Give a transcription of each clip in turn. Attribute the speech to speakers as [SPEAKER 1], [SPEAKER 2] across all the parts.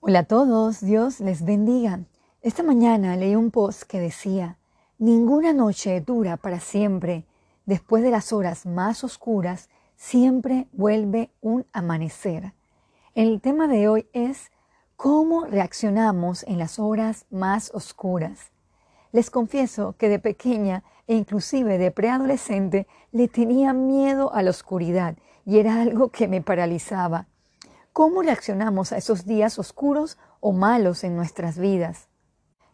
[SPEAKER 1] Hola a todos, Dios les bendiga. Esta mañana leí un post que decía, ninguna noche dura para siempre. Después de las horas más oscuras, siempre vuelve un amanecer. El tema de hoy es cómo reaccionamos en las horas más oscuras. Les confieso que de pequeña e inclusive de preadolescente le tenía miedo a la oscuridad y era algo que me paralizaba. ¿Cómo reaccionamos a esos días oscuros o malos en nuestras vidas?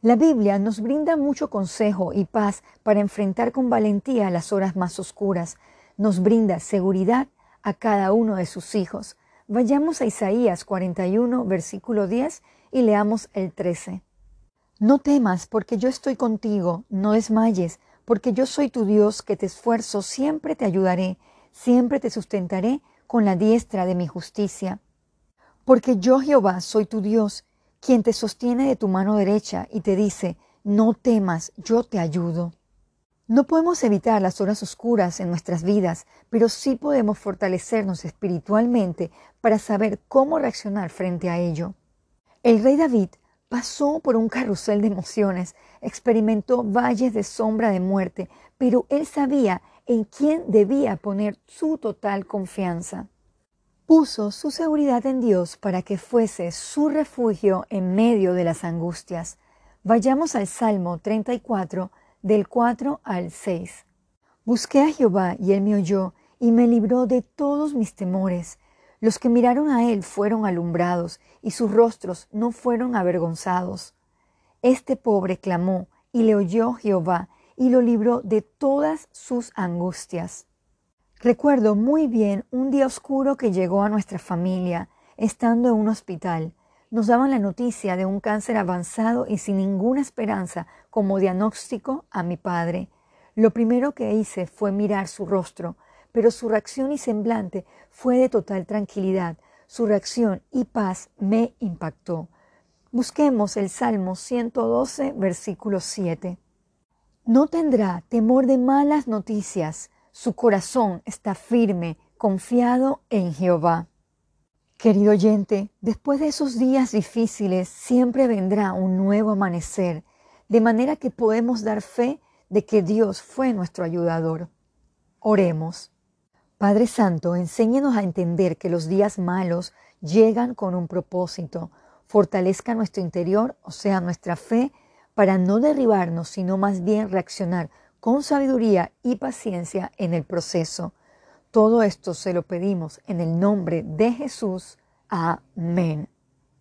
[SPEAKER 1] La Biblia nos brinda mucho consejo y paz para enfrentar con valentía las horas más oscuras. Nos brinda seguridad a cada uno de sus hijos. Vayamos a Isaías 41, versículo 10 y leamos el 13. No temas, porque yo estoy contigo, no desmayes, porque yo soy tu Dios que te esfuerzo, siempre te ayudaré, siempre te sustentaré con la diestra de mi justicia. Porque yo Jehová soy tu Dios, quien te sostiene de tu mano derecha y te dice, no temas, yo te ayudo. No podemos evitar las horas oscuras en nuestras vidas, pero sí podemos fortalecernos espiritualmente para saber cómo reaccionar frente a ello. El rey David pasó por un carrusel de emociones, experimentó valles de sombra de muerte, pero él sabía en quién debía poner su total confianza puso su seguridad en Dios para que fuese su refugio en medio de las angustias. Vayamos al Salmo 34, del 4 al 6. Busqué a Jehová y él me oyó y me libró de todos mis temores. Los que miraron a él fueron alumbrados y sus rostros no fueron avergonzados. Este pobre clamó y le oyó Jehová y lo libró de todas sus angustias. Recuerdo muy bien un día oscuro que llegó a nuestra familia, estando en un hospital. Nos daban la noticia de un cáncer avanzado y sin ninguna esperanza como diagnóstico a mi padre. Lo primero que hice fue mirar su rostro, pero su reacción y semblante fue de total tranquilidad. Su reacción y paz me impactó. Busquemos el Salmo 112, versículo 7. No tendrá temor de malas noticias, su corazón está firme, confiado en Jehová. Querido oyente, después de esos días difíciles siempre vendrá un nuevo amanecer, de manera que podemos dar fe de que Dios fue nuestro ayudador. Oremos. Padre Santo, enséñanos a entender que los días malos llegan con un propósito. Fortalezca nuestro interior, o sea, nuestra fe, para no derribarnos, sino más bien reaccionar con sabiduría y paciencia en el proceso. Todo esto se lo pedimos en el nombre de Jesús. Amén.